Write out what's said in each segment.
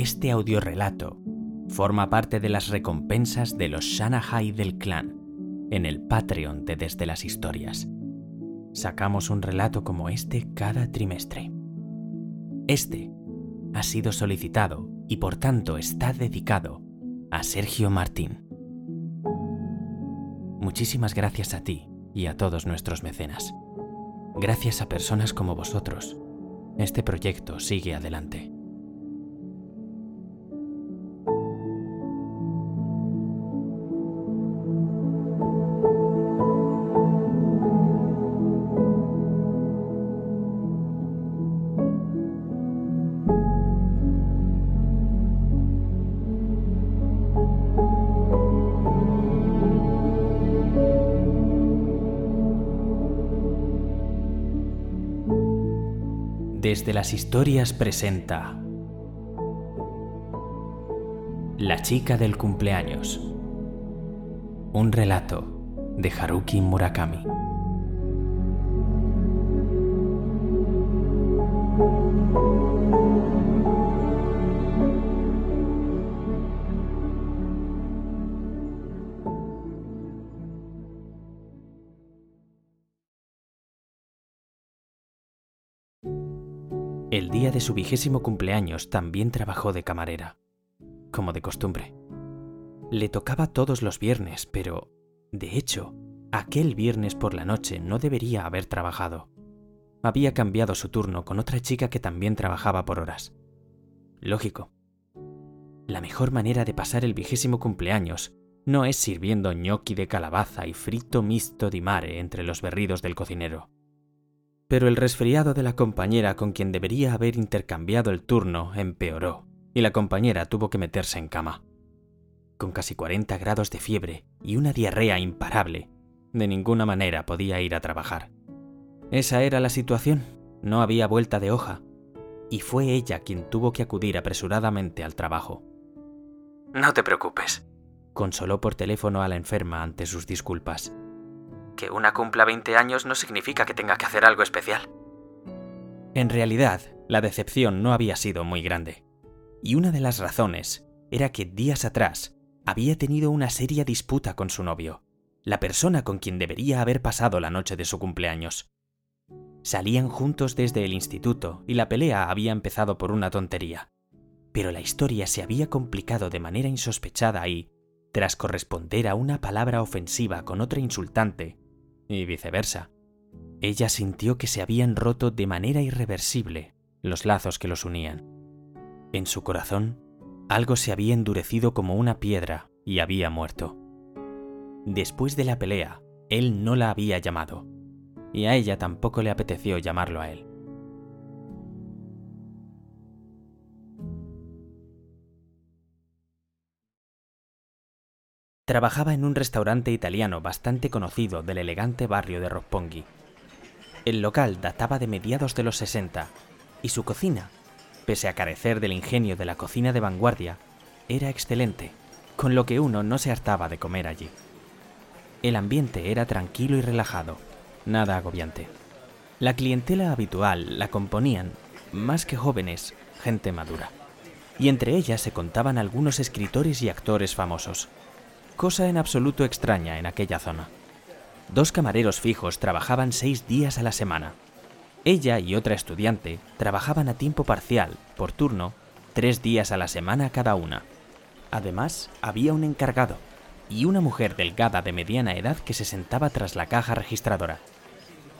este audiorelato forma parte de las recompensas de los Shanahai del clan en el Patreon de Desde las Historias. Sacamos un relato como este cada trimestre. Este ha sido solicitado y por tanto está dedicado a Sergio Martín. Muchísimas gracias a ti y a todos nuestros mecenas. Gracias a personas como vosotros, este proyecto sigue adelante. Desde las historias presenta La chica del cumpleaños. Un relato de Haruki Murakami. El día de su vigésimo cumpleaños también trabajó de camarera, como de costumbre. Le tocaba todos los viernes, pero, de hecho, aquel viernes por la noche no debería haber trabajado. Había cambiado su turno con otra chica que también trabajaba por horas. Lógico. La mejor manera de pasar el vigésimo cumpleaños no es sirviendo ñoqui de calabaza y frito misto di mare entre los berridos del cocinero pero el resfriado de la compañera con quien debería haber intercambiado el turno empeoró, y la compañera tuvo que meterse en cama. Con casi 40 grados de fiebre y una diarrea imparable, de ninguna manera podía ir a trabajar. Esa era la situación, no había vuelta de hoja, y fue ella quien tuvo que acudir apresuradamente al trabajo. No te preocupes, consoló por teléfono a la enferma ante sus disculpas que una cumpla 20 años no significa que tenga que hacer algo especial. En realidad, la decepción no había sido muy grande. Y una de las razones era que días atrás había tenido una seria disputa con su novio, la persona con quien debería haber pasado la noche de su cumpleaños. Salían juntos desde el instituto y la pelea había empezado por una tontería. Pero la historia se había complicado de manera insospechada y, tras corresponder a una palabra ofensiva con otra insultante, y viceversa. Ella sintió que se habían roto de manera irreversible los lazos que los unían. En su corazón, algo se había endurecido como una piedra y había muerto. Después de la pelea, él no la había llamado, y a ella tampoco le apeteció llamarlo a él. Trabajaba en un restaurante italiano bastante conocido del elegante barrio de Roppongi. El local databa de mediados de los 60 y su cocina, pese a carecer del ingenio de la cocina de vanguardia, era excelente, con lo que uno no se hartaba de comer allí. El ambiente era tranquilo y relajado, nada agobiante. La clientela habitual la componían, más que jóvenes, gente madura. Y entre ellas se contaban algunos escritores y actores famosos cosa en absoluto extraña en aquella zona. Dos camareros fijos trabajaban seis días a la semana. Ella y otra estudiante trabajaban a tiempo parcial, por turno, tres días a la semana cada una. Además, había un encargado y una mujer delgada de mediana edad que se sentaba tras la caja registradora.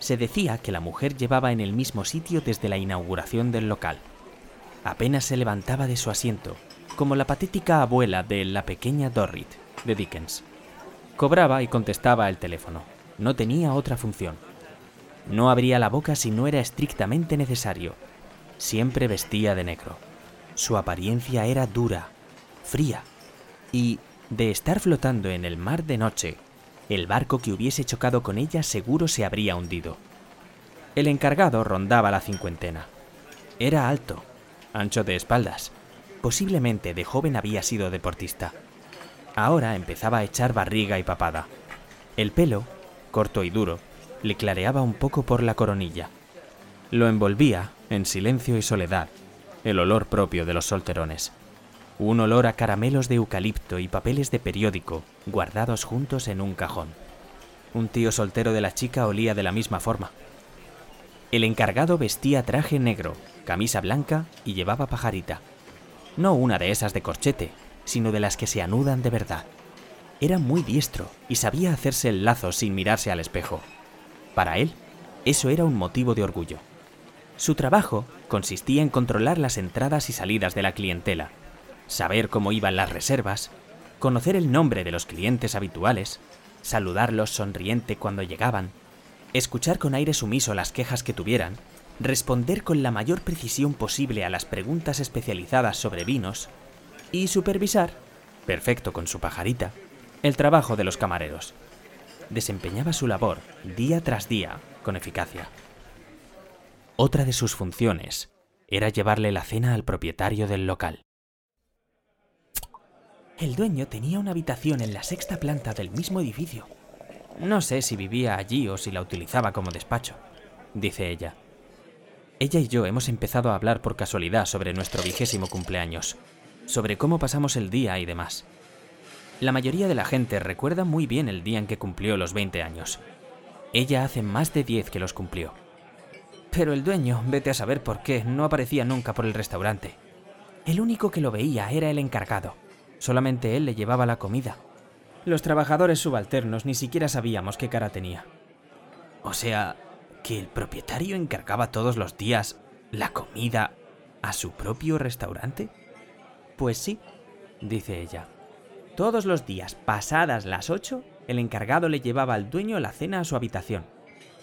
Se decía que la mujer llevaba en el mismo sitio desde la inauguración del local. Apenas se levantaba de su asiento, como la patética abuela de la pequeña Dorrit de Dickens. Cobraba y contestaba el teléfono. No tenía otra función. No abría la boca si no era estrictamente necesario. Siempre vestía de negro. Su apariencia era dura, fría, y, de estar flotando en el mar de noche, el barco que hubiese chocado con ella seguro se habría hundido. El encargado rondaba la cincuentena. Era alto, ancho de espaldas. Posiblemente de joven había sido deportista. Ahora empezaba a echar barriga y papada. El pelo, corto y duro, le clareaba un poco por la coronilla. Lo envolvía, en silencio y soledad, el olor propio de los solterones. Un olor a caramelos de eucalipto y papeles de periódico guardados juntos en un cajón. Un tío soltero de la chica olía de la misma forma. El encargado vestía traje negro, camisa blanca y llevaba pajarita. No una de esas de corchete, sino de las que se anudan de verdad. Era muy diestro y sabía hacerse el lazo sin mirarse al espejo. Para él, eso era un motivo de orgullo. Su trabajo consistía en controlar las entradas y salidas de la clientela, saber cómo iban las reservas, conocer el nombre de los clientes habituales, saludarlos sonriente cuando llegaban, escuchar con aire sumiso las quejas que tuvieran, responder con la mayor precisión posible a las preguntas especializadas sobre vinos y supervisar, perfecto con su pajarita, el trabajo de los camareros. Desempeñaba su labor día tras día con eficacia. Otra de sus funciones era llevarle la cena al propietario del local. El dueño tenía una habitación en la sexta planta del mismo edificio. No sé si vivía allí o si la utilizaba como despacho, dice ella. Ella y yo hemos empezado a hablar por casualidad sobre nuestro vigésimo cumpleaños, sobre cómo pasamos el día y demás. La mayoría de la gente recuerda muy bien el día en que cumplió los 20 años. Ella hace más de 10 que los cumplió. Pero el dueño, vete a saber por qué, no aparecía nunca por el restaurante. El único que lo veía era el encargado. Solamente él le llevaba la comida. Los trabajadores subalternos ni siquiera sabíamos qué cara tenía. O sea, que el propietario encargaba todos los días la comida a su propio restaurante. Pues sí, dice ella. Todos los días, pasadas las 8, el encargado le llevaba al dueño la cena a su habitación.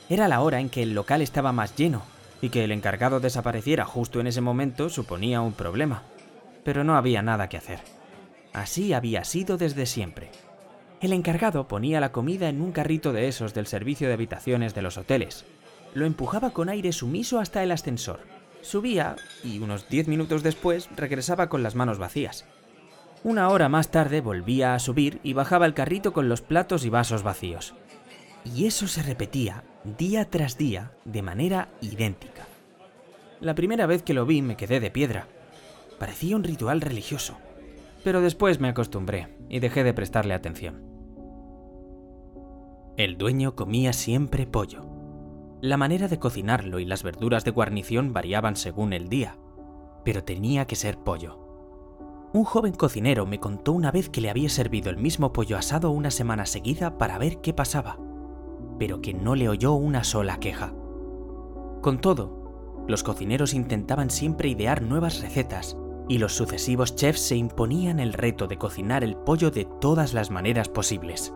Era la hora en que el local estaba más lleno, y que el encargado desapareciera justo en ese momento suponía un problema. Pero no había nada que hacer. Así había sido desde siempre. El encargado ponía la comida en un carrito de esos del servicio de habitaciones de los hoteles. Lo empujaba con aire sumiso hasta el ascensor. Subía y unos diez minutos después regresaba con las manos vacías. Una hora más tarde volvía a subir y bajaba el carrito con los platos y vasos vacíos. Y eso se repetía día tras día de manera idéntica. La primera vez que lo vi me quedé de piedra. Parecía un ritual religioso. Pero después me acostumbré y dejé de prestarle atención. El dueño comía siempre pollo. La manera de cocinarlo y las verduras de guarnición variaban según el día, pero tenía que ser pollo. Un joven cocinero me contó una vez que le había servido el mismo pollo asado una semana seguida para ver qué pasaba, pero que no le oyó una sola queja. Con todo, los cocineros intentaban siempre idear nuevas recetas y los sucesivos chefs se imponían el reto de cocinar el pollo de todas las maneras posibles.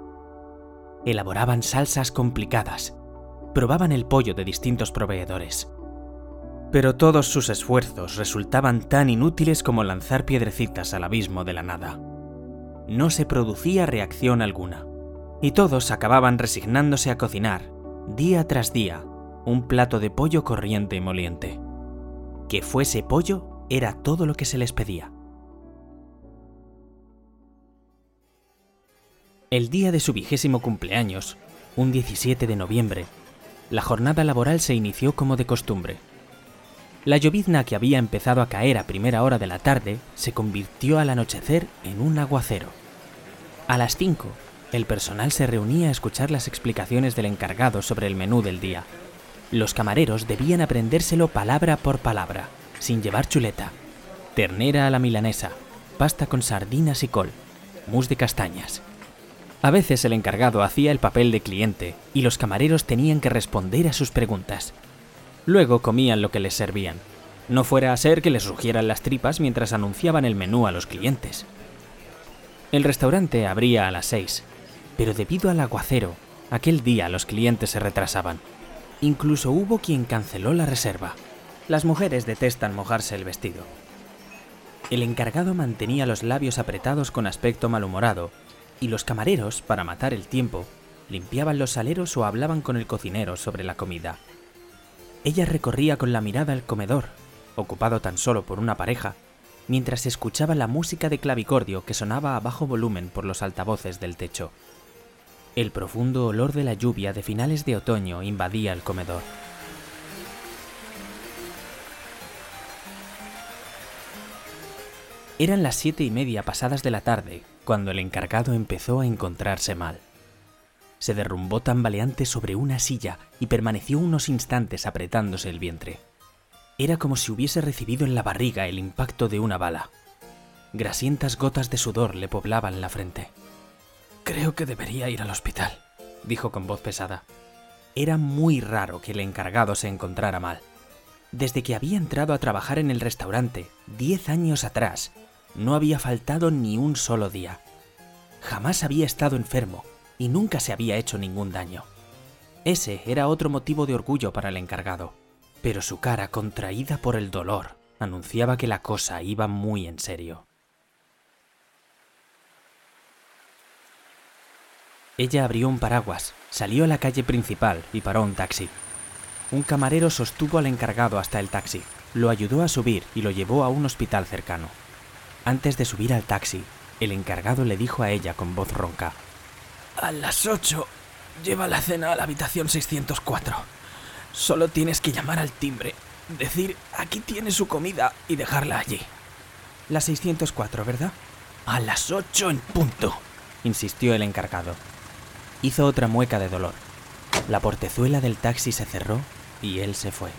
Elaboraban salsas complicadas, probaban el pollo de distintos proveedores, pero todos sus esfuerzos resultaban tan inútiles como lanzar piedrecitas al abismo de la nada. No se producía reacción alguna, y todos acababan resignándose a cocinar, día tras día, un plato de pollo corriente y moliente. Que fuese pollo era todo lo que se les pedía. El día de su vigésimo cumpleaños, un 17 de noviembre, la jornada laboral se inició como de costumbre la llovizna que había empezado a caer a primera hora de la tarde se convirtió al anochecer en un aguacero. A las 5, el personal se reunía a escuchar las explicaciones del encargado sobre el menú del día. Los camareros debían aprendérselo palabra por palabra, sin llevar chuleta. Ternera a la milanesa, pasta con sardinas y col, mousse de castañas. A veces el encargado hacía el papel de cliente y los camareros tenían que responder a sus preguntas. Luego comían lo que les servían. No fuera a ser que les rugieran las tripas mientras anunciaban el menú a los clientes. El restaurante abría a las seis, pero debido al aguacero, aquel día los clientes se retrasaban. Incluso hubo quien canceló la reserva. Las mujeres detestan mojarse el vestido. El encargado mantenía los labios apretados con aspecto malhumorado, y los camareros, para matar el tiempo, limpiaban los saleros o hablaban con el cocinero sobre la comida. Ella recorría con la mirada el comedor, ocupado tan solo por una pareja, mientras escuchaba la música de clavicordio que sonaba a bajo volumen por los altavoces del techo. El profundo olor de la lluvia de finales de otoño invadía el comedor. Eran las siete y media pasadas de la tarde cuando el encargado empezó a encontrarse mal. Se derrumbó tambaleante sobre una silla y permaneció unos instantes apretándose el vientre. Era como si hubiese recibido en la barriga el impacto de una bala. Grasientas gotas de sudor le poblaban la frente. Creo que debería ir al hospital, dijo con voz pesada. Era muy raro que el encargado se encontrara mal. Desde que había entrado a trabajar en el restaurante, diez años atrás, no había faltado ni un solo día. Jamás había estado enfermo y nunca se había hecho ningún daño. Ese era otro motivo de orgullo para el encargado, pero su cara contraída por el dolor anunciaba que la cosa iba muy en serio. Ella abrió un paraguas, salió a la calle principal y paró un taxi. Un camarero sostuvo al encargado hasta el taxi, lo ayudó a subir y lo llevó a un hospital cercano. Antes de subir al taxi, el encargado le dijo a ella con voz ronca. A las 8 lleva la cena a la habitación 604. Solo tienes que llamar al timbre, decir aquí tiene su comida y dejarla allí. La 604, ¿verdad? A las 8 en punto, insistió el encargado. Hizo otra mueca de dolor. La portezuela del taxi se cerró y él se fue.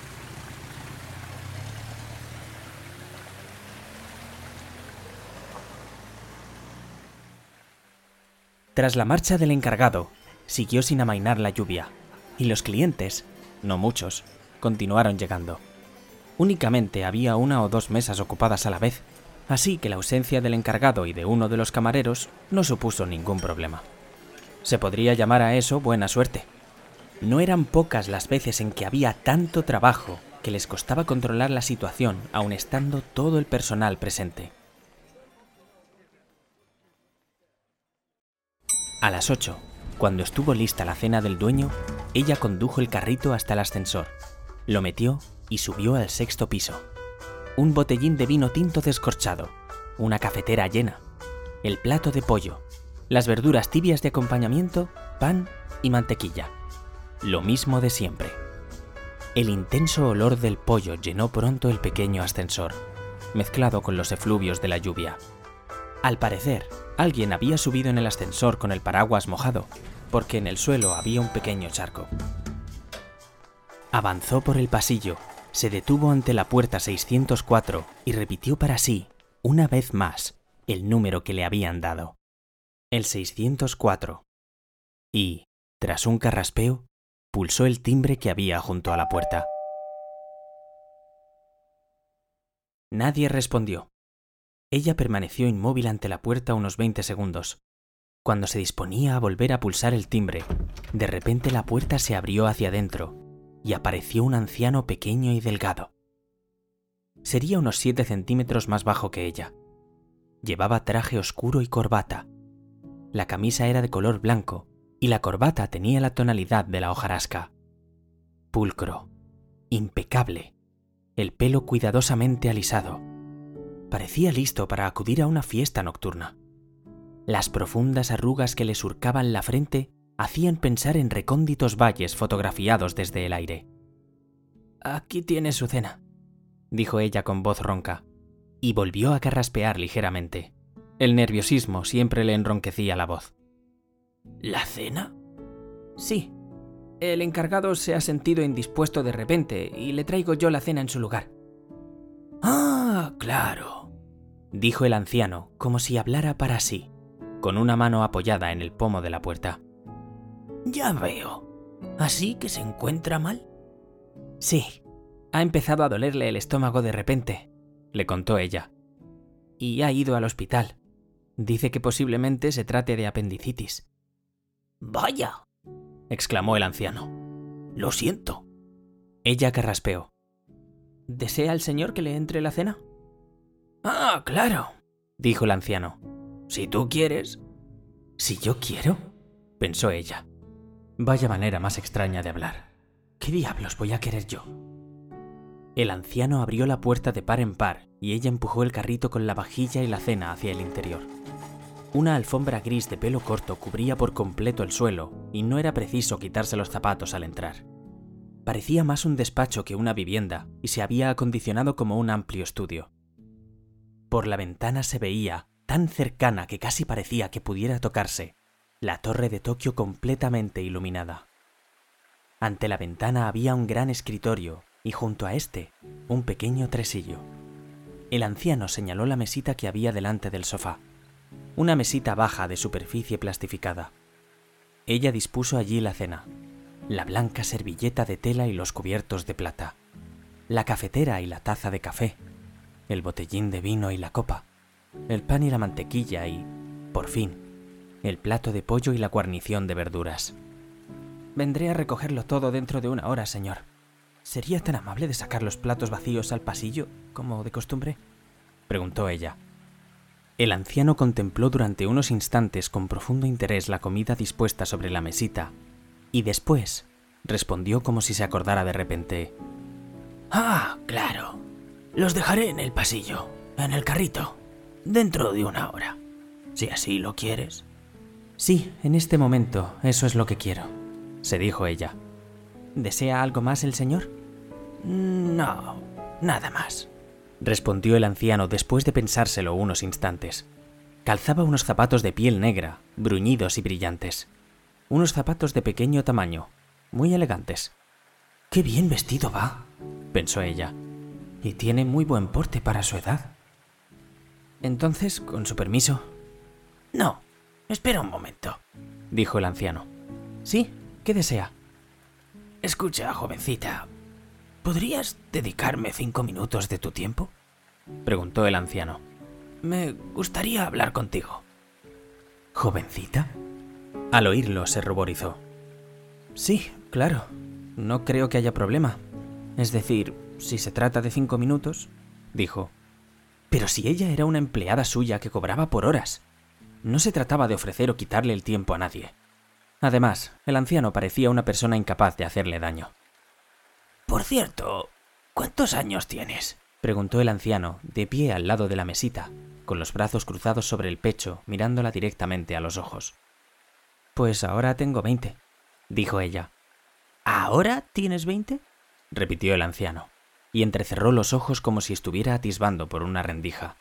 Tras la marcha del encargado, siguió sin amainar la lluvia, y los clientes, no muchos, continuaron llegando. Únicamente había una o dos mesas ocupadas a la vez, así que la ausencia del encargado y de uno de los camareros no supuso ningún problema. Se podría llamar a eso buena suerte. No eran pocas las veces en que había tanto trabajo que les costaba controlar la situación aun estando todo el personal presente. A las 8, cuando estuvo lista la cena del dueño, ella condujo el carrito hasta el ascensor, lo metió y subió al sexto piso. Un botellín de vino tinto descorchado, una cafetera llena, el plato de pollo, las verduras tibias de acompañamiento, pan y mantequilla lo mismo de siempre. El intenso olor del pollo llenó pronto el pequeño ascensor, mezclado con los efluvios de la lluvia. Al parecer, alguien había subido en el ascensor con el paraguas mojado, porque en el suelo había un pequeño charco. Avanzó por el pasillo, se detuvo ante la puerta 604 y repitió para sí, una vez más, el número que le habían dado. El 604. Y, tras un carraspeo, pulsó el timbre que había junto a la puerta. Nadie respondió. Ella permaneció inmóvil ante la puerta unos 20 segundos. Cuando se disponía a volver a pulsar el timbre, de repente la puerta se abrió hacia adentro y apareció un anciano pequeño y delgado. Sería unos 7 centímetros más bajo que ella. Llevaba traje oscuro y corbata. La camisa era de color blanco y la corbata tenía la tonalidad de la hojarasca. Pulcro, impecable, el pelo cuidadosamente alisado. Parecía listo para acudir a una fiesta nocturna. Las profundas arrugas que le surcaban la frente hacían pensar en recónditos valles fotografiados desde el aire. Aquí tiene su cena, dijo ella con voz ronca, y volvió a carraspear ligeramente. El nerviosismo siempre le enronquecía la voz. ¿La cena? Sí. El encargado se ha sentido indispuesto de repente y le traigo yo la cena en su lugar. Ah, claro, dijo el anciano, como si hablara para sí, con una mano apoyada en el pomo de la puerta. Ya veo. ¿Así que se encuentra mal? Sí. Ha empezado a dolerle el estómago de repente, le contó ella. Y ha ido al hospital. Dice que posiblemente se trate de apendicitis. Vaya, exclamó el anciano. Lo siento. Ella carraspeó. ¿Desea el señor que le entre la cena? Ah, claro, dijo el anciano. Si tú quieres. Si yo quiero, pensó ella. Vaya manera más extraña de hablar. ¿Qué diablos voy a querer yo? El anciano abrió la puerta de par en par y ella empujó el carrito con la vajilla y la cena hacia el interior. Una alfombra gris de pelo corto cubría por completo el suelo y no era preciso quitarse los zapatos al entrar. Parecía más un despacho que una vivienda y se había acondicionado como un amplio estudio. Por la ventana se veía, tan cercana que casi parecía que pudiera tocarse, la torre de Tokio completamente iluminada. Ante la ventana había un gran escritorio y junto a este un pequeño tresillo. El anciano señaló la mesita que había delante del sofá, una mesita baja de superficie plastificada. Ella dispuso allí la cena, la blanca servilleta de tela y los cubiertos de plata, la cafetera y la taza de café, el botellín de vino y la copa, el pan y la mantequilla y, por fin, el plato de pollo y la guarnición de verduras. Vendré a recogerlo todo dentro de una hora, señor. ¿Sería tan amable de sacar los platos vacíos al pasillo, como de costumbre? preguntó ella. El anciano contempló durante unos instantes con profundo interés la comida dispuesta sobre la mesita, y después respondió como si se acordara de repente. Ah, claro. Los dejaré en el pasillo, en el carrito, dentro de una hora. Si así lo quieres. Sí, en este momento, eso es lo que quiero, se dijo ella. ¿Desea algo más el señor? No, nada más respondió el anciano después de pensárselo unos instantes. Calzaba unos zapatos de piel negra, bruñidos y brillantes. Unos zapatos de pequeño tamaño, muy elegantes. Qué bien vestido va, pensó ella. Y tiene muy buen porte para su edad. Entonces, con su permiso. No, espera un momento, dijo el anciano. Sí, ¿qué desea? Escucha, jovencita, ¿Podrías dedicarme cinco minutos de tu tiempo? preguntó el anciano. Me gustaría hablar contigo. ¿Jovencita? Al oírlo se ruborizó. Sí, claro. No creo que haya problema. Es decir, si se trata de cinco minutos, dijo. Pero si ella era una empleada suya que cobraba por horas. No se trataba de ofrecer o quitarle el tiempo a nadie. Además, el anciano parecía una persona incapaz de hacerle daño. Por cierto, ¿cuántos años tienes? preguntó el anciano, de pie al lado de la mesita, con los brazos cruzados sobre el pecho, mirándola directamente a los ojos. Pues ahora tengo veinte, dijo ella. ¿Ahora tienes veinte? repitió el anciano, y entrecerró los ojos como si estuviera atisbando por una rendija.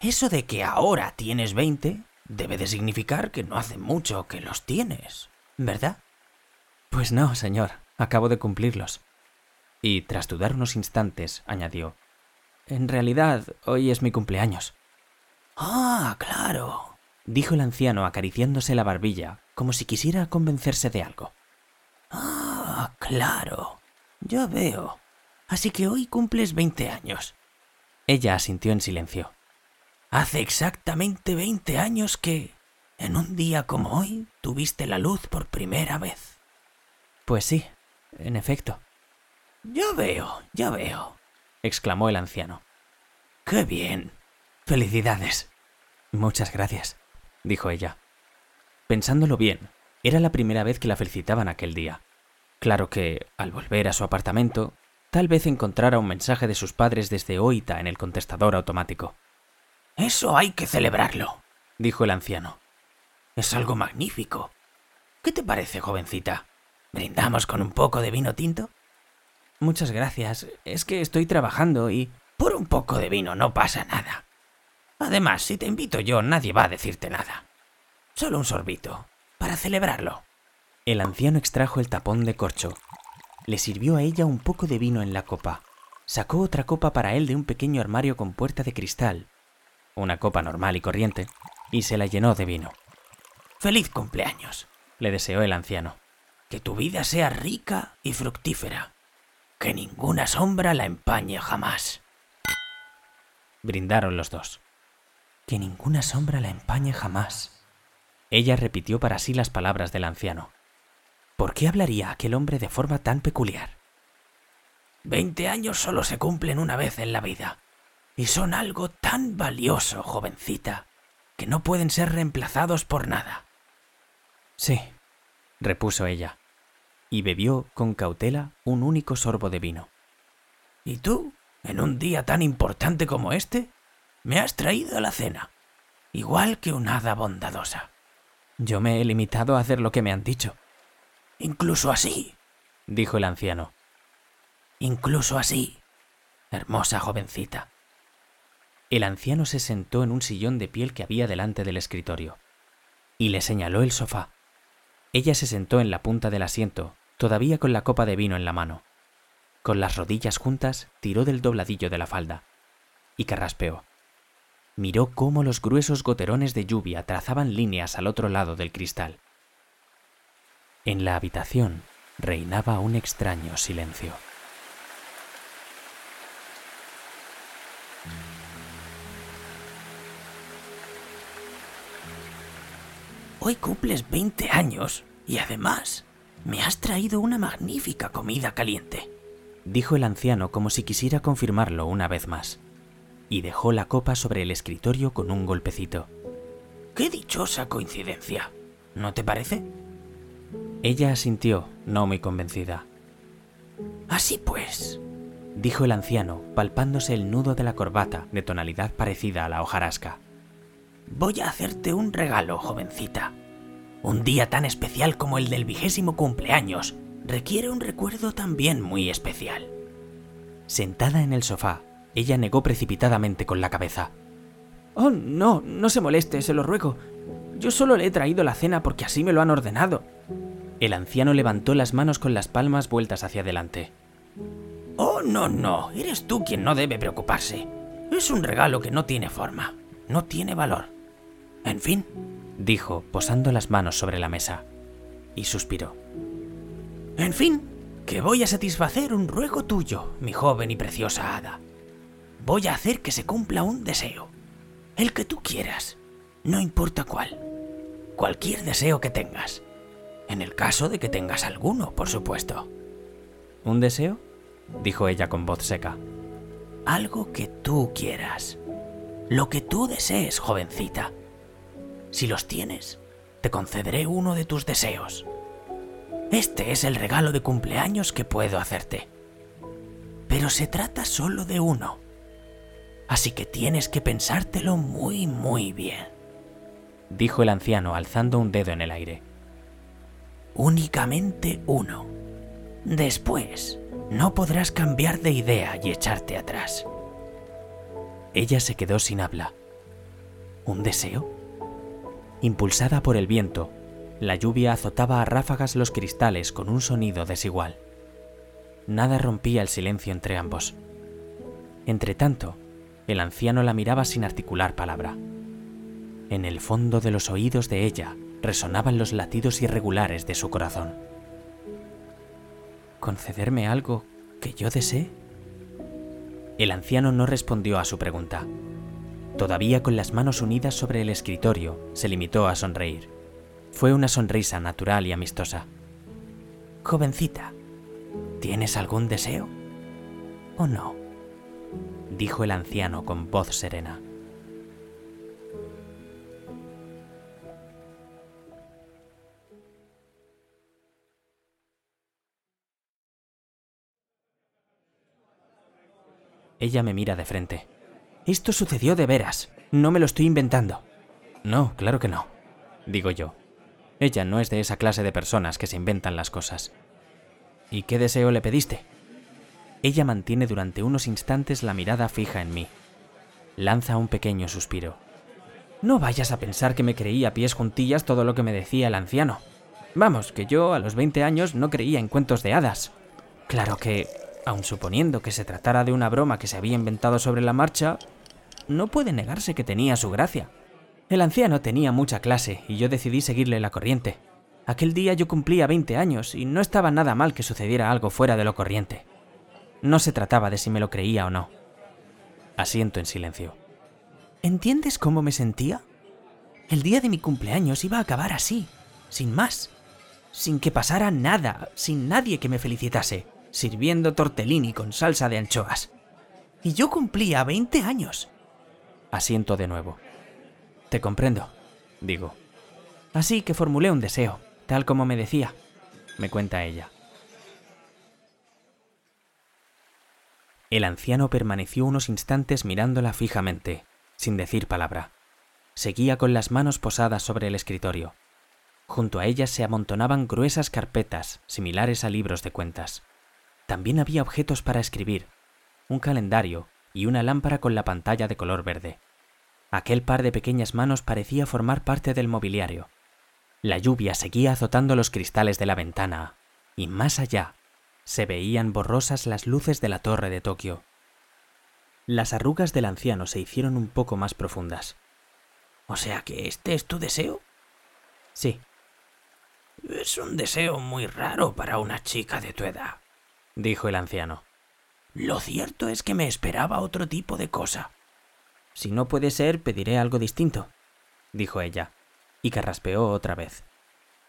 Eso de que ahora tienes veinte debe de significar que no hace mucho que los tienes, ¿verdad? Pues no, señor, acabo de cumplirlos y, tras dudar unos instantes, añadió, En realidad, hoy es mi cumpleaños. Ah, claro, dijo el anciano acariciándose la barbilla, como si quisiera convencerse de algo. Ah, claro, ya veo. Así que hoy cumples veinte años. Ella asintió en silencio. Hace exactamente veinte años que, en un día como hoy, tuviste la luz por primera vez. Pues sí, en efecto. Ya veo, ya veo, exclamó el anciano. Qué bien. Felicidades. Muchas gracias, dijo ella. Pensándolo bien, era la primera vez que la felicitaban aquel día. Claro que, al volver a su apartamento, tal vez encontrara un mensaje de sus padres desde Oita en el contestador automático. Eso hay que celebrarlo, dijo el anciano. Es algo magnífico. ¿Qué te parece, jovencita? ¿Brindamos con un poco de vino tinto? Muchas gracias. Es que estoy trabajando y... Por un poco de vino no pasa nada. Además, si te invito yo, nadie va a decirte nada. Solo un sorbito, para celebrarlo. El anciano extrajo el tapón de corcho. Le sirvió a ella un poco de vino en la copa. Sacó otra copa para él de un pequeño armario con puerta de cristal, una copa normal y corriente, y se la llenó de vino. Feliz cumpleaños, le deseó el anciano. Que tu vida sea rica y fructífera que ninguna sombra la empañe jamás. Brindaron los dos. Que ninguna sombra la empañe jamás. Ella repitió para sí las palabras del anciano. ¿Por qué hablaría aquel hombre de forma tan peculiar? Veinte años solo se cumplen una vez en la vida, y son algo tan valioso, jovencita, que no pueden ser reemplazados por nada. Sí, repuso ella y bebió con cautela un único sorbo de vino. ¿Y tú, en un día tan importante como este, me has traído a la cena, igual que un hada bondadosa? Yo me he limitado a hacer lo que me han dicho. Incluso así, dijo el anciano. Incluso así, hermosa jovencita. El anciano se sentó en un sillón de piel que había delante del escritorio y le señaló el sofá. Ella se sentó en la punta del asiento, todavía con la copa de vino en la mano. Con las rodillas juntas, tiró del dobladillo de la falda y carraspeó. Miró cómo los gruesos goterones de lluvia trazaban líneas al otro lado del cristal. En la habitación reinaba un extraño silencio. Hoy cumples 20 años y además me has traído una magnífica comida caliente, dijo el anciano como si quisiera confirmarlo una vez más, y dejó la copa sobre el escritorio con un golpecito. ¡Qué dichosa coincidencia! ¿No te parece? Ella asintió, no muy convencida. Así pues, dijo el anciano, palpándose el nudo de la corbata de tonalidad parecida a la hojarasca. Voy a hacerte un regalo, jovencita. Un día tan especial como el del vigésimo cumpleaños requiere un recuerdo también muy especial. Sentada en el sofá, ella negó precipitadamente con la cabeza. Oh, no, no se moleste, se lo ruego. Yo solo le he traído la cena porque así me lo han ordenado. El anciano levantó las manos con las palmas vueltas hacia adelante. Oh, no, no, eres tú quien no debe preocuparse. Es un regalo que no tiene forma, no tiene valor. En fin, dijo, posando las manos sobre la mesa, y suspiró. En fin, que voy a satisfacer un ruego tuyo, mi joven y preciosa hada. Voy a hacer que se cumpla un deseo, el que tú quieras, no importa cuál, cualquier deseo que tengas, en el caso de que tengas alguno, por supuesto. ¿Un deseo? dijo ella con voz seca. Algo que tú quieras, lo que tú desees, jovencita. Si los tienes, te concederé uno de tus deseos. Este es el regalo de cumpleaños que puedo hacerte. Pero se trata solo de uno. Así que tienes que pensártelo muy, muy bien. Dijo el anciano alzando un dedo en el aire. Únicamente uno. Después, no podrás cambiar de idea y echarte atrás. Ella se quedó sin habla. ¿Un deseo? Impulsada por el viento, la lluvia azotaba a ráfagas los cristales con un sonido desigual. Nada rompía el silencio entre ambos. Entretanto, el anciano la miraba sin articular palabra. En el fondo de los oídos de ella resonaban los latidos irregulares de su corazón. ¿Concederme algo que yo desee? El anciano no respondió a su pregunta. Todavía con las manos unidas sobre el escritorio, se limitó a sonreír. Fue una sonrisa natural y amistosa. Jovencita, ¿tienes algún deseo? ¿O no? dijo el anciano con voz serena. Ella me mira de frente. Esto sucedió de veras. No me lo estoy inventando. No, claro que no, digo yo. Ella no es de esa clase de personas que se inventan las cosas. ¿Y qué deseo le pediste? Ella mantiene durante unos instantes la mirada fija en mí. Lanza un pequeño suspiro. No vayas a pensar que me creí a pies juntillas todo lo que me decía el anciano. Vamos, que yo a los 20 años no creía en cuentos de hadas. Claro que, aun suponiendo que se tratara de una broma que se había inventado sobre la marcha, no puede negarse que tenía su gracia. El anciano tenía mucha clase y yo decidí seguirle la corriente. Aquel día yo cumplía 20 años y no estaba nada mal que sucediera algo fuera de lo corriente. No se trataba de si me lo creía o no. Asiento en silencio. ¿Entiendes cómo me sentía? El día de mi cumpleaños iba a acabar así, sin más, sin que pasara nada, sin nadie que me felicitase, sirviendo tortellini con salsa de anchoas. Y yo cumplía 20 años. Asiento de nuevo. Te comprendo, digo. Así que formulé un deseo, tal como me decía, me cuenta ella. El anciano permaneció unos instantes mirándola fijamente, sin decir palabra. Seguía con las manos posadas sobre el escritorio. Junto a ellas se amontonaban gruesas carpetas, similares a libros de cuentas. También había objetos para escribir, un calendario y una lámpara con la pantalla de color verde. Aquel par de pequeñas manos parecía formar parte del mobiliario. La lluvia seguía azotando los cristales de la ventana, y más allá se veían borrosas las luces de la torre de Tokio. Las arrugas del anciano se hicieron un poco más profundas. O sea que este es tu deseo. Sí. Es un deseo muy raro para una chica de tu edad, dijo el anciano. Lo cierto es que me esperaba otro tipo de cosa. Si no puede ser, pediré algo distinto, dijo ella, y carraspeó otra vez.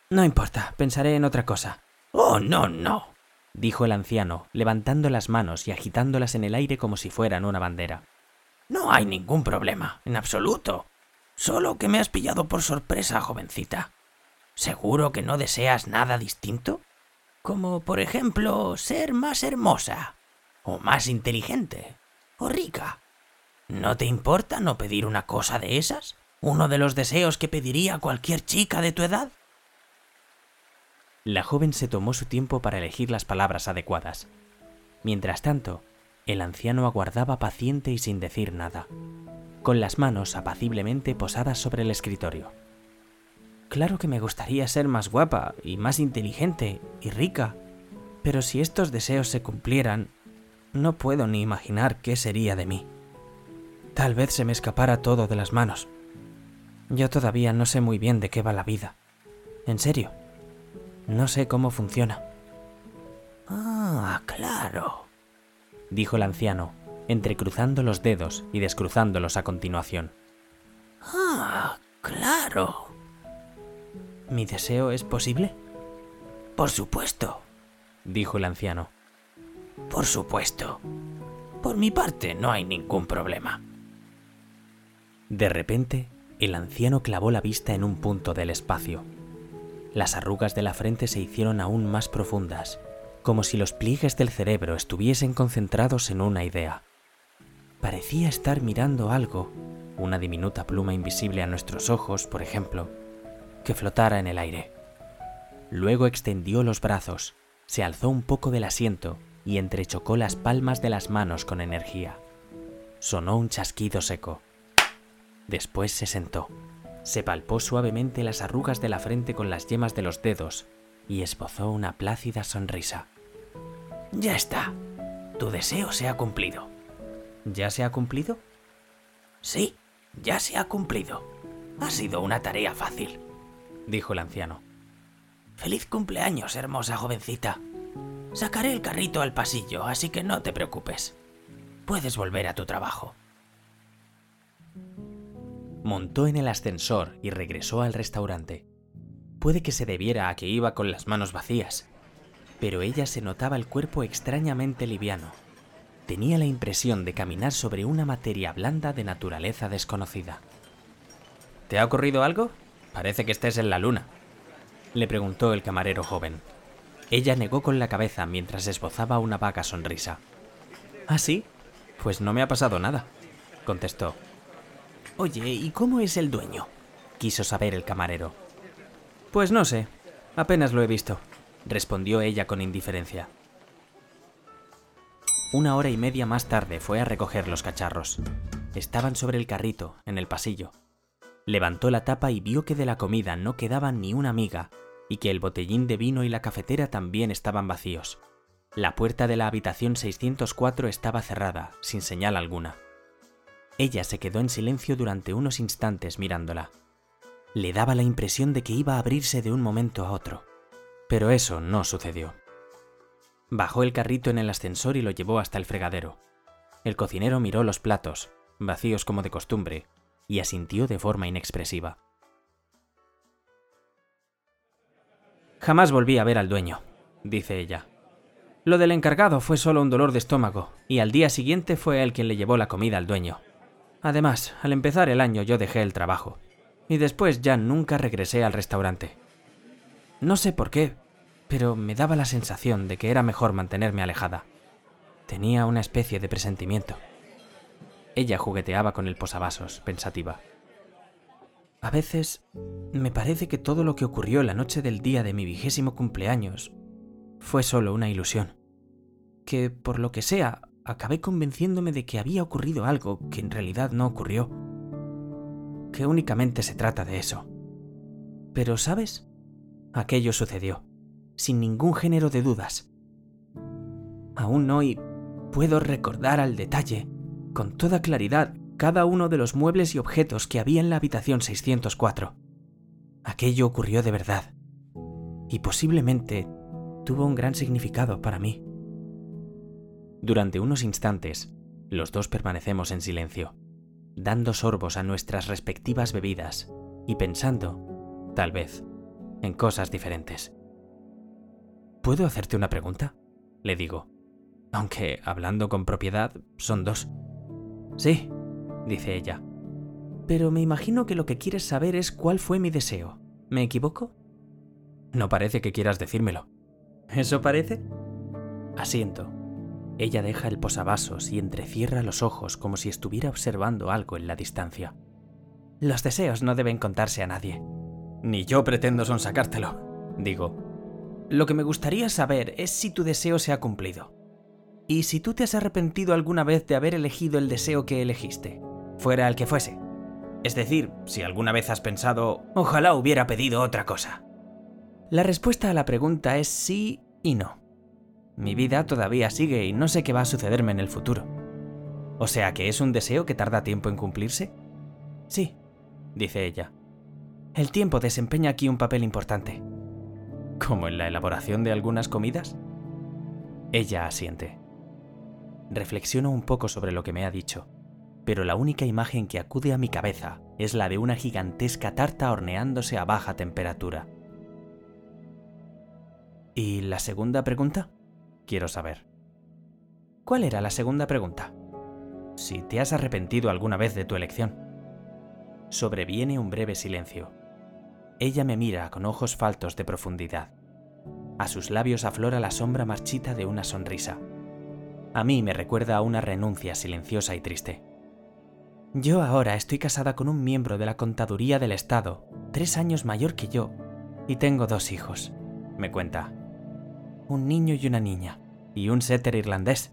No importa, pensaré en otra cosa. Oh, no, no, dijo el anciano, levantando las manos y agitándolas en el aire como si fueran una bandera. No hay ningún problema, en absoluto. Solo que me has pillado por sorpresa, jovencita. ¿Seguro que no deseas nada distinto? Como, por ejemplo, ser más hermosa, o más inteligente, o rica. ¿No te importa no pedir una cosa de esas? ¿Uno de los deseos que pediría cualquier chica de tu edad? La joven se tomó su tiempo para elegir las palabras adecuadas. Mientras tanto, el anciano aguardaba paciente y sin decir nada, con las manos apaciblemente posadas sobre el escritorio. Claro que me gustaría ser más guapa y más inteligente y rica, pero si estos deseos se cumplieran, no puedo ni imaginar qué sería de mí. Tal vez se me escapara todo de las manos. Yo todavía no sé muy bien de qué va la vida. En serio. No sé cómo funciona. Ah, claro, dijo el anciano, entrecruzando los dedos y descruzándolos a continuación. Ah, claro. ¿Mi deseo es posible? Por supuesto, dijo el anciano. Por supuesto. Por mi parte no hay ningún problema. De repente, el anciano clavó la vista en un punto del espacio. Las arrugas de la frente se hicieron aún más profundas, como si los pliegues del cerebro estuviesen concentrados en una idea. Parecía estar mirando algo, una diminuta pluma invisible a nuestros ojos, por ejemplo, que flotara en el aire. Luego extendió los brazos, se alzó un poco del asiento y entrechocó las palmas de las manos con energía. Sonó un chasquido seco. Después se sentó. Se palpó suavemente las arrugas de la frente con las yemas de los dedos y esbozó una plácida sonrisa. Ya está. Tu deseo se ha cumplido. ¿Ya se ha cumplido? Sí, ya se ha cumplido. Ha sido una tarea fácil, dijo el anciano. Feliz cumpleaños, hermosa jovencita. Sacaré el carrito al pasillo, así que no te preocupes. Puedes volver a tu trabajo montó en el ascensor y regresó al restaurante. Puede que se debiera a que iba con las manos vacías, pero ella se notaba el cuerpo extrañamente liviano. Tenía la impresión de caminar sobre una materia blanda de naturaleza desconocida. ¿Te ha ocurrido algo? Parece que estés en la luna, le preguntó el camarero joven. Ella negó con la cabeza mientras esbozaba una vaga sonrisa. ¿Ah, sí? Pues no me ha pasado nada, contestó. Oye, ¿y cómo es el dueño? quiso saber el camarero. Pues no sé, apenas lo he visto, respondió ella con indiferencia. Una hora y media más tarde fue a recoger los cacharros. Estaban sobre el carrito, en el pasillo. Levantó la tapa y vio que de la comida no quedaba ni una miga y que el botellín de vino y la cafetera también estaban vacíos. La puerta de la habitación 604 estaba cerrada, sin señal alguna. Ella se quedó en silencio durante unos instantes mirándola. Le daba la impresión de que iba a abrirse de un momento a otro. Pero eso no sucedió. Bajó el carrito en el ascensor y lo llevó hasta el fregadero. El cocinero miró los platos, vacíos como de costumbre, y asintió de forma inexpresiva. Jamás volví a ver al dueño, dice ella. Lo del encargado fue solo un dolor de estómago, y al día siguiente fue él quien le llevó la comida al dueño. Además, al empezar el año yo dejé el trabajo, y después ya nunca regresé al restaurante. No sé por qué, pero me daba la sensación de que era mejor mantenerme alejada. Tenía una especie de presentimiento. Ella jugueteaba con el posavasos, pensativa. A veces me parece que todo lo que ocurrió la noche del día de mi vigésimo cumpleaños fue solo una ilusión. Que, por lo que sea, acabé convenciéndome de que había ocurrido algo que en realidad no ocurrió. Que únicamente se trata de eso. Pero, ¿sabes? Aquello sucedió, sin ningún género de dudas. Aún hoy puedo recordar al detalle, con toda claridad, cada uno de los muebles y objetos que había en la habitación 604. Aquello ocurrió de verdad. Y posiblemente tuvo un gran significado para mí. Durante unos instantes, los dos permanecemos en silencio, dando sorbos a nuestras respectivas bebidas y pensando, tal vez, en cosas diferentes. ¿Puedo hacerte una pregunta? Le digo. Aunque, hablando con propiedad, son dos. Sí, dice ella. Pero me imagino que lo que quieres saber es cuál fue mi deseo. ¿Me equivoco? No parece que quieras decírmelo. ¿Eso parece? Asiento. Ella deja el posavasos y entrecierra los ojos como si estuviera observando algo en la distancia. Los deseos no deben contarse a nadie. Ni yo pretendo sonsacártelo, digo. Lo que me gustaría saber es si tu deseo se ha cumplido. Y si tú te has arrepentido alguna vez de haber elegido el deseo que elegiste, fuera el que fuese. Es decir, si alguna vez has pensado, ojalá hubiera pedido otra cosa. La respuesta a la pregunta es sí y no. Mi vida todavía sigue y no sé qué va a sucederme en el futuro. O sea que es un deseo que tarda tiempo en cumplirse. Sí, dice ella. El tiempo desempeña aquí un papel importante. ¿Como en la elaboración de algunas comidas? Ella asiente. Reflexiono un poco sobre lo que me ha dicho, pero la única imagen que acude a mi cabeza es la de una gigantesca tarta horneándose a baja temperatura. ¿Y la segunda pregunta? Quiero saber. ¿Cuál era la segunda pregunta? Si te has arrepentido alguna vez de tu elección. Sobreviene un breve silencio. Ella me mira con ojos faltos de profundidad. A sus labios aflora la sombra marchita de una sonrisa. A mí me recuerda a una renuncia silenciosa y triste. Yo ahora estoy casada con un miembro de la Contaduría del Estado, tres años mayor que yo, y tengo dos hijos, me cuenta. Un niño y una niña, y un setter irlandés.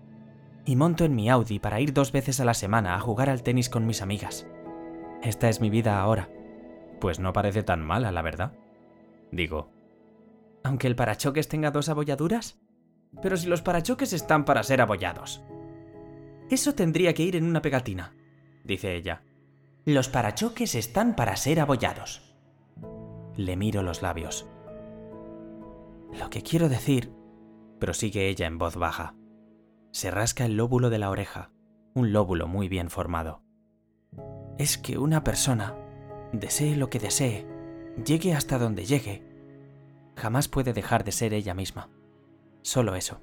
Y monto en mi Audi para ir dos veces a la semana a jugar al tenis con mis amigas. Esta es mi vida ahora. Pues no parece tan mala, la verdad. Digo. ¿Aunque el parachoques tenga dos abolladuras? Pero si los parachoques están para ser abollados. Eso tendría que ir en una pegatina, dice ella. Los parachoques están para ser abollados. Le miro los labios. Lo que quiero decir, prosigue ella en voz baja. Se rasca el lóbulo de la oreja, un lóbulo muy bien formado. Es que una persona, desee lo que desee, llegue hasta donde llegue, jamás puede dejar de ser ella misma. Solo eso.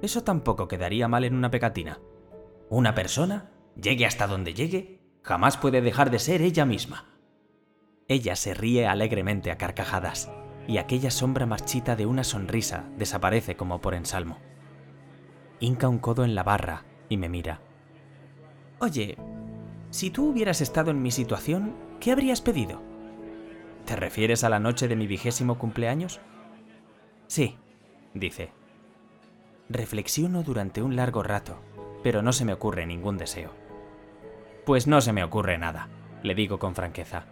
Eso tampoco quedaría mal en una pegatina. Una persona, llegue hasta donde llegue, jamás puede dejar de ser ella misma. Ella se ríe alegremente a carcajadas, y aquella sombra marchita de una sonrisa desaparece como por ensalmo. Hinca un codo en la barra y me mira. Oye, si tú hubieras estado en mi situación, ¿qué habrías pedido? ¿Te refieres a la noche de mi vigésimo cumpleaños? Sí, dice. Reflexiono durante un largo rato, pero no se me ocurre ningún deseo. Pues no se me ocurre nada, le digo con franqueza.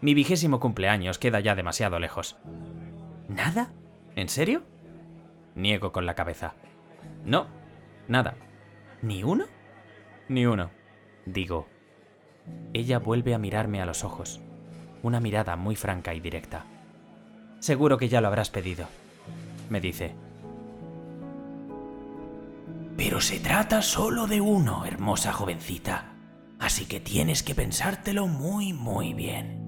Mi vigésimo cumpleaños queda ya demasiado lejos. ¿Nada? ¿En serio? Niego con la cabeza. No, nada. ¿Ni uno? Ni uno, digo. Ella vuelve a mirarme a los ojos, una mirada muy franca y directa. Seguro que ya lo habrás pedido, me dice. Pero se trata solo de uno, hermosa jovencita. Así que tienes que pensártelo muy, muy bien.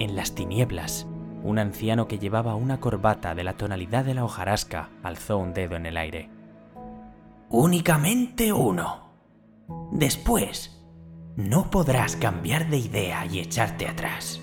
En las tinieblas, un anciano que llevaba una corbata de la tonalidad de la hojarasca alzó un dedo en el aire. Únicamente uno. Después, no podrás cambiar de idea y echarte atrás.